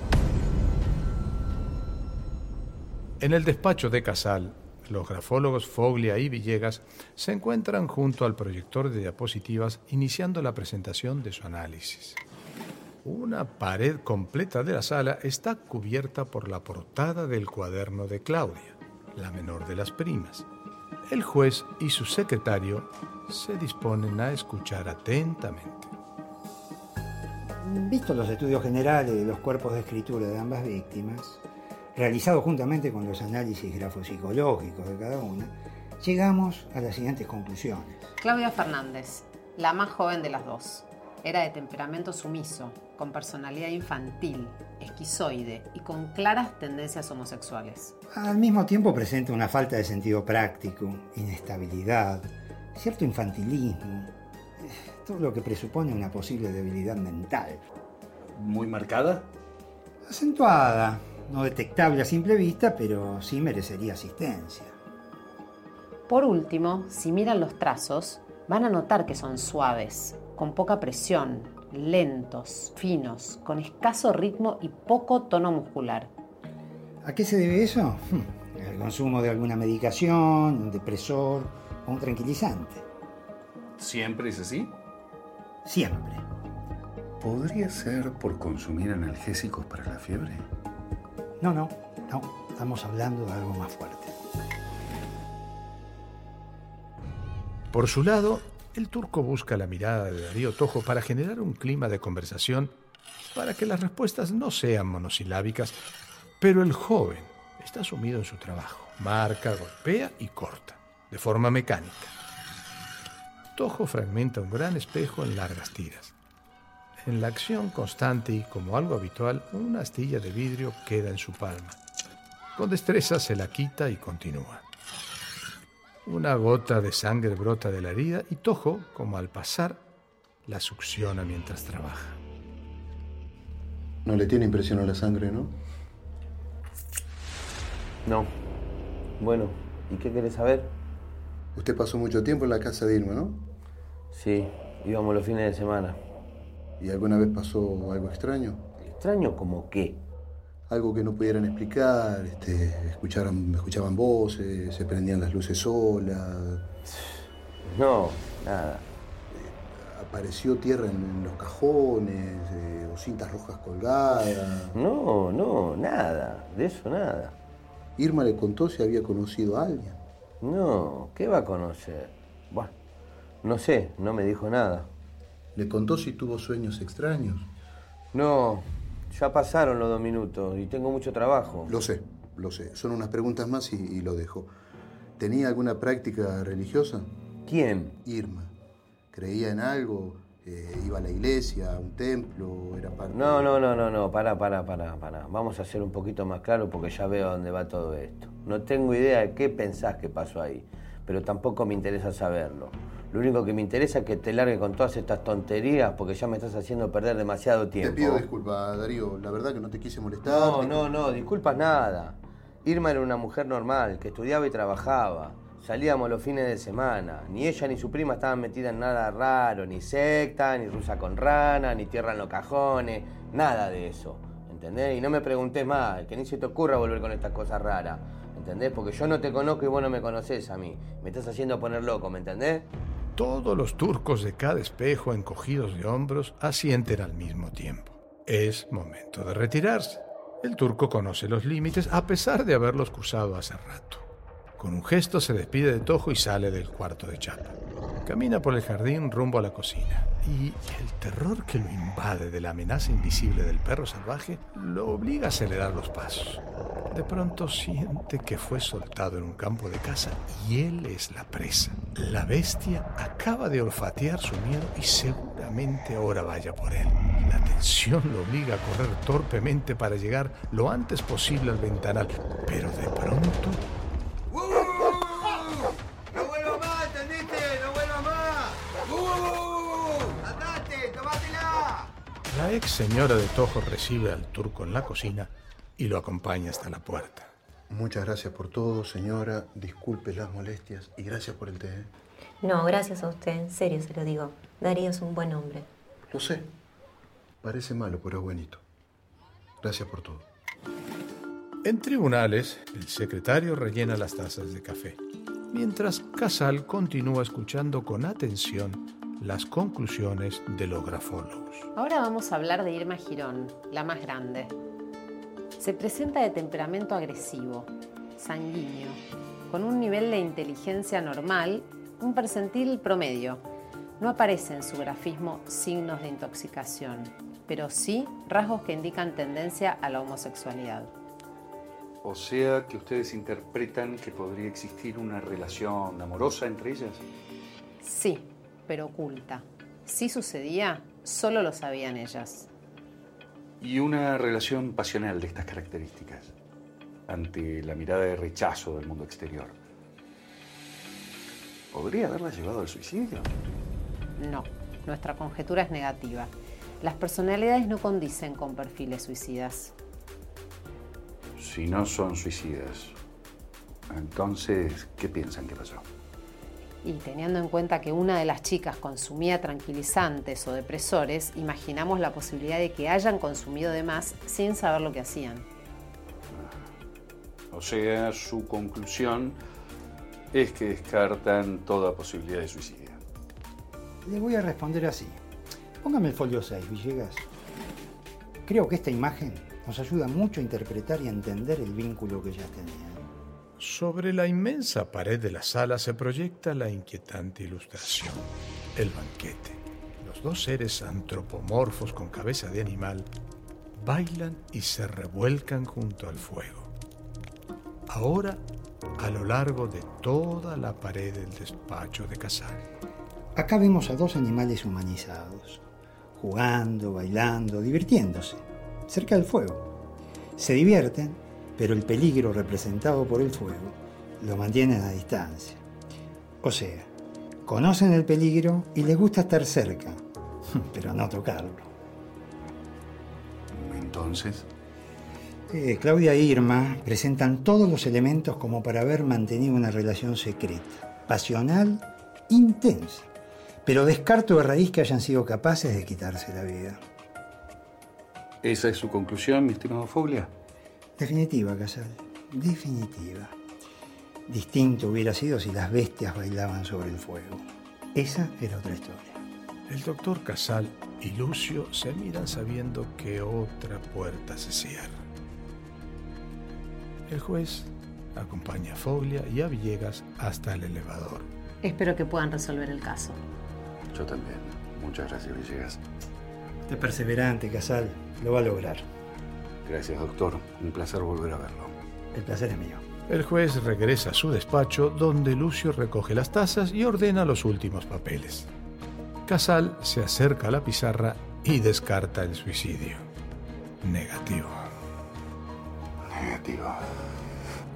En el despacho de Casal, los grafólogos Foglia y Villegas se encuentran junto al proyector de diapositivas iniciando la presentación de su análisis. Una pared completa de la sala está cubierta por la portada del cuaderno de Claudia, la menor de las primas. El juez y su secretario se disponen a escuchar atentamente. Visto los estudios generales de los cuerpos de escritura de ambas víctimas, realizados juntamente con los análisis grafopsicológicos de cada una, llegamos a las siguientes conclusiones. Claudia Fernández, la más joven de las dos. Era de temperamento sumiso, con personalidad infantil, esquizoide y con claras tendencias homosexuales. Al mismo tiempo presenta una falta de sentido práctico, inestabilidad, cierto infantilismo, todo lo que presupone una posible debilidad mental. ¿Muy marcada? Acentuada, no detectable a simple vista, pero sí merecería asistencia. Por último, si miran los trazos, van a notar que son suaves, con poca presión, lentos, finos, con escaso ritmo y poco tono muscular. ¿A qué se debe eso? El consumo de alguna medicación, un depresor o un tranquilizante. ¿Siempre es así? Siempre. ¿Podría ser por consumir analgésicos para la fiebre? No, no, no. Estamos hablando de algo más fuerte. Por su lado, el turco busca la mirada de Darío Tojo para generar un clima de conversación para que las respuestas no sean monosilábicas, pero el joven está sumido en su trabajo. Marca, golpea y corta, de forma mecánica. Tojo fragmenta un gran espejo en largas tiras. En la acción constante y como algo habitual, una astilla de vidrio queda en su palma. Con destreza se la quita y continúa. Una gota de sangre brota de la herida y Tojo, como al pasar, la succiona mientras trabaja. No le tiene impresión a la sangre, ¿no? No. Bueno, ¿y qué querés saber? Usted pasó mucho tiempo en la casa de Irma, ¿no? Sí, íbamos los fines de semana. ¿Y alguna vez pasó algo extraño? ¿Extraño como qué? Algo que no pudieran explicar, este, escucharan, escuchaban voces, se prendían las luces solas. No, nada. Apareció tierra en, en los cajones, eh, o cintas rojas colgadas. No, no, nada. De eso nada. Irma le contó si había conocido a alguien. No, ¿qué va a conocer? Bueno, no sé, no me dijo nada. ¿Le contó si tuvo sueños extraños? No, ya pasaron los dos minutos y tengo mucho trabajo. Lo sé, lo sé. Son unas preguntas más y, y lo dejo. ¿Tenía alguna práctica religiosa? ¿Quién? Irma. ¿Creía en algo? Eh, ¿Iba a la iglesia, a un templo? ¿Era parte No, no, no, no, no, pará, pará, pará, pará. Vamos a hacer un poquito más claro porque ya veo a dónde va todo esto. No tengo idea de qué pensás que pasó ahí, pero tampoco me interesa saberlo. Lo único que me interesa es que te largue con todas estas tonterías porque ya me estás haciendo perder demasiado Te tiempo. pido disculpas, Darío. La verdad que no te quise molestar. No, no, no, disculpas nada. Irma era una mujer normal, que estudiaba y trabajaba. Salíamos los fines de semana. Ni ella ni su prima estaban metidas en nada raro, ni secta, ni rusa con rana, ni tierra en los cajones, nada de eso. ¿Entendés? Y no me preguntes más, que ni se te ocurra volver con estas cosas raras. ¿Entendés? Porque yo no te conozco y vos no me conocés a mí. Me estás haciendo poner loco, ¿me entendés? Todos los turcos de cada espejo, encogidos de hombros, asienten al mismo tiempo. Es momento de retirarse. El turco conoce los límites a pesar de haberlos cruzado hace rato. Con un gesto se despide de Tojo y sale del cuarto de chapa. Camina por el jardín rumbo a la cocina y el terror que lo invade de la amenaza invisible del perro salvaje lo obliga a acelerar los pasos. De pronto siente que fue soltado en un campo de caza y él es la presa. La bestia acaba de olfatear su miedo y seguramente ahora vaya por él. La tensión lo obliga a correr torpemente para llegar lo antes posible al ventanal, pero de pronto ¡No vuelvas más, entendiste! ¡No vuelvas más! ¡Uh! ¡Andate! ¡Tomátela! La ex señora de Tojo recibe al turco en la cocina y lo acompaña hasta la puerta. Muchas gracias por todo, señora. Disculpe las molestias y gracias por el té. ¿eh? No, gracias a usted, en serio se lo digo. Darío es un buen hombre. Lo sé. Parece malo, pero es buenito. Gracias por todo. En tribunales, el secretario rellena las tazas de café, mientras Casal continúa escuchando con atención las conclusiones de los grafólogos. Ahora vamos a hablar de Irma Girón, la más grande. Se presenta de temperamento agresivo, sanguíneo, con un nivel de inteligencia normal, un percentil promedio. No aparece en su grafismo signos de intoxicación, pero sí rasgos que indican tendencia a la homosexualidad. O sea que ustedes interpretan que podría existir una relación amorosa entre ellas. Sí, pero oculta. Si sucedía, solo lo sabían ellas. Y una relación pasional de estas características, ante la mirada de rechazo del mundo exterior. ¿Podría haberla llevado al suicidio? No, nuestra conjetura es negativa. Las personalidades no condicen con perfiles suicidas. Si no son suicidas, entonces, ¿qué piensan que pasó? Y teniendo en cuenta que una de las chicas consumía tranquilizantes o depresores, imaginamos la posibilidad de que hayan consumido de más sin saber lo que hacían. O sea, su conclusión es que descartan toda posibilidad de suicidio. Le voy a responder así. Póngame el folio 6, Villegas. Creo que esta imagen nos ayuda mucho a interpretar y a entender el vínculo que ellas tenían. Sobre la inmensa pared de la sala se proyecta la inquietante ilustración, el banquete. Los dos seres antropomorfos con cabeza de animal bailan y se revuelcan junto al fuego. Ahora, a lo largo de toda la pared del despacho de Casal. Acá vemos a dos animales humanizados, jugando, bailando, divirtiéndose, cerca del fuego. Se divierten pero el peligro representado por el fuego lo mantienen a distancia. O sea, conocen el peligro y les gusta estar cerca, pero no tocarlo. Entonces, eh, Claudia e Irma presentan todos los elementos como para haber mantenido una relación secreta, pasional, intensa, pero descarto de raíz que hayan sido capaces de quitarse la vida. ¿esa es su conclusión, mi estimado Foglia? Definitiva, Casal, definitiva. Distinto hubiera sido si las bestias bailaban sobre el fuego. Esa era otra historia. El doctor Casal y Lucio se miran sabiendo que otra puerta se cierra. El juez acompaña a Foglia y a Villegas hasta el elevador. Espero que puedan resolver el caso. Yo también. Muchas gracias, Villegas. Usted perseverante, Casal. Lo va a lograr. Gracias, doctor. Un placer volver a verlo. El placer es mío. El juez regresa a su despacho donde Lucio recoge las tazas y ordena los últimos papeles. Casal se acerca a la pizarra y descarta el suicidio. Negativo. Negativo.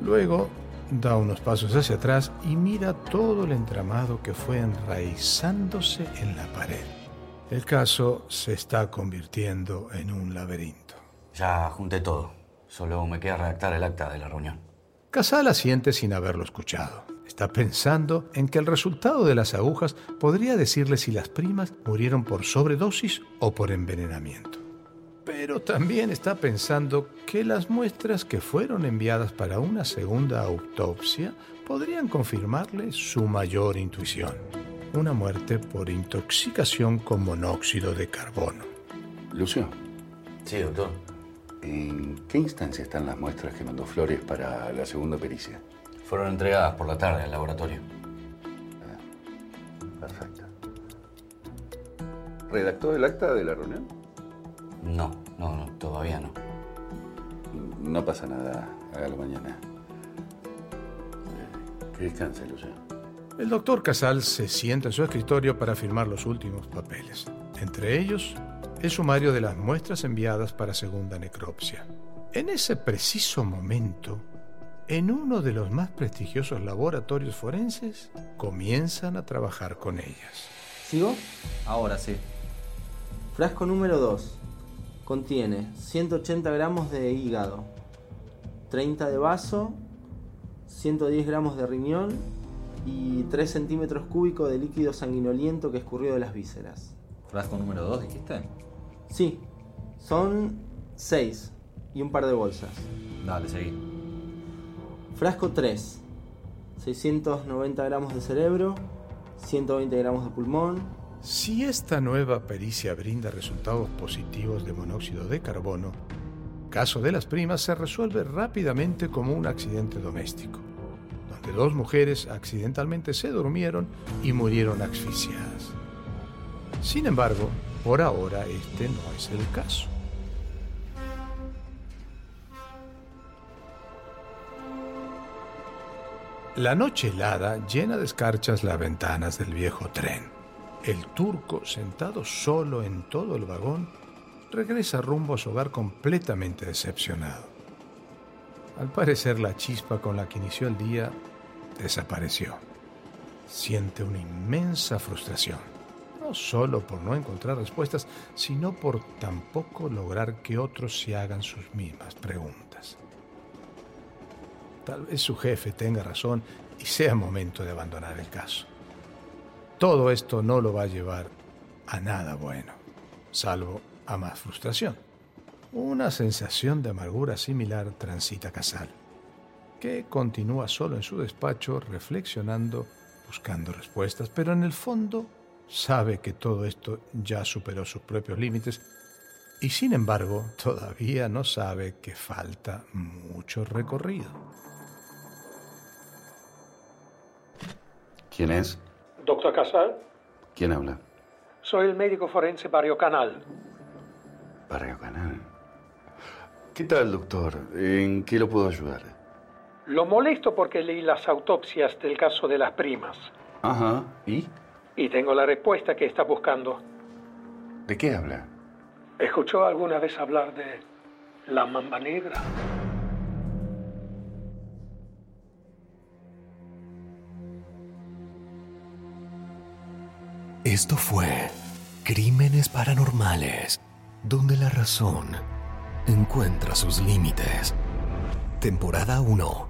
Luego da unos pasos hacia atrás y mira todo el entramado que fue enraizándose en la pared. El caso se está convirtiendo en un laberinto. Ya junté todo. Solo me queda redactar el acta de la reunión. Casal asiente sin haberlo escuchado. Está pensando en que el resultado de las agujas podría decirle si las primas murieron por sobredosis o por envenenamiento. Pero también está pensando que las muestras que fueron enviadas para una segunda autopsia podrían confirmarle su mayor intuición. Una muerte por intoxicación con monóxido de carbono. Lucio. Sí, doctor. ¿En qué instancia están las muestras que mandó Flores para la segunda pericia? Fueron entregadas por la tarde al laboratorio. Perfecto. ¿Redactó el acta de la reunión? No, no, no, todavía no. No pasa nada. Hágalo mañana. Que descanse, Lucio. El doctor Casal se sienta en su escritorio para firmar los últimos papeles. Entre ellos, el sumario de las muestras enviadas para segunda necropsia. En ese preciso momento, en uno de los más prestigiosos laboratorios forenses, comienzan a trabajar con ellas. ¿Sigo? Ahora sí. Frasco número 2. Contiene 180 gramos de hígado, 30 de vaso, 110 gramos de riñón y 3 centímetros cúbicos de líquido sanguinoliento que escurrió de las vísceras. ¿Frasco número 2 dijiste? Sí, son 6 y un par de bolsas. Dale, seguí. Frasco 3. 690 gramos de cerebro, 120 gramos de pulmón. Si esta nueva pericia brinda resultados positivos de monóxido de carbono, caso de las primas se resuelve rápidamente como un accidente doméstico, donde dos mujeres accidentalmente se durmieron y murieron asfixiadas. Sin embargo, por ahora este no es el caso. La noche helada llena de escarchas las ventanas del viejo tren. El turco, sentado solo en todo el vagón, regresa rumbo a su hogar completamente decepcionado. Al parecer la chispa con la que inició el día desapareció. Siente una inmensa frustración, no solo por no encontrar respuestas, sino por tampoco lograr que otros se hagan sus mismas preguntas. Tal vez su jefe tenga razón y sea momento de abandonar el caso. Todo esto no lo va a llevar a nada bueno, salvo a más frustración. Una sensación de amargura similar transita Casal, que continúa solo en su despacho reflexionando, buscando respuestas, pero en el fondo sabe que todo esto ya superó sus propios límites y sin embargo todavía no sabe que falta mucho recorrido. ¿Quién es? Doctor Casal, ¿Quién habla? soy el médico forense Barrio Canal. Barrio Canal. ¿Qué tal, doctor? ¿En qué lo puedo ayudar? Lo molesto porque leí las autopsias del caso de las primas Ajá. ¿Y? Y tengo la respuesta que está buscando. ¿De qué habla? ¿Escuchó alguna vez hablar de la mamba negra? Esto fue Crímenes Paranormales, donde la razón encuentra sus límites. Temporada 1.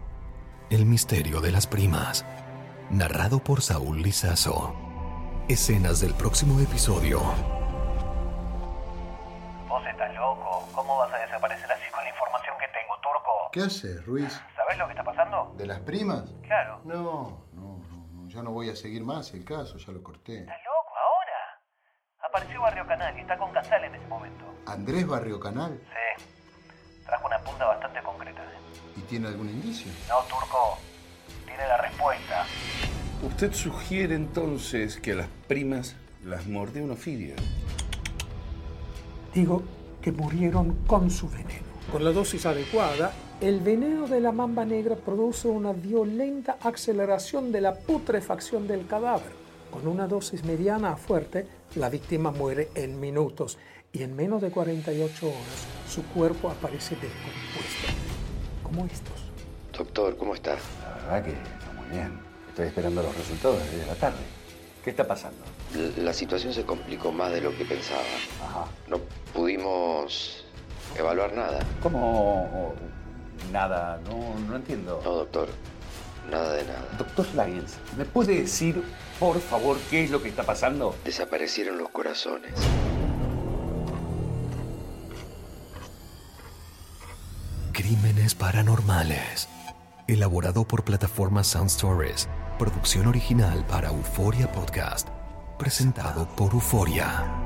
El misterio de las primas. Narrado por Saúl Lizazo. Escenas del próximo episodio. Vos estás loco. ¿Cómo vas a desaparecer así con la información que tengo, turco? ¿Qué haces, Ruiz? ¿Sabés lo que está pasando? ¿De las primas? Claro. No, no, no, no, ya no voy a seguir más el caso, ya lo corté. ¿Estás loco ahora? Apareció Barrio Canal y está con Casal en ese momento. ¿Andrés Barrio Canal? Sí. Trajo una punta bastante concreta. ¿Y tiene algún indicio? No, turco. Tiene la respuesta. Usted sugiere entonces que a las primas las mordió un ofidio. Digo que murieron con su veneno. Con la dosis adecuada, el veneno de la mamba negra produce una violenta aceleración de la putrefacción del cadáver. Con una dosis mediana a fuerte, la víctima muere en minutos y en menos de 48 horas su cuerpo aparece descompuesto, como estos. Doctor, ¿cómo está? La verdad que está muy bien. Estoy esperando los resultados desde la tarde. ¿Qué está pasando? La situación se complicó más de lo que pensaba. No pudimos evaluar nada. ¿Cómo? Nada, no, no entiendo. No, doctor. Nada de nada. Doctor Lyons, ¿me puede decir, por favor, qué es lo que está pasando? Desaparecieron los corazones. Crímenes Paranormales. Elaborado por plataforma Sound Stories. Producción original para Euforia Podcast. Presentado por Euforia.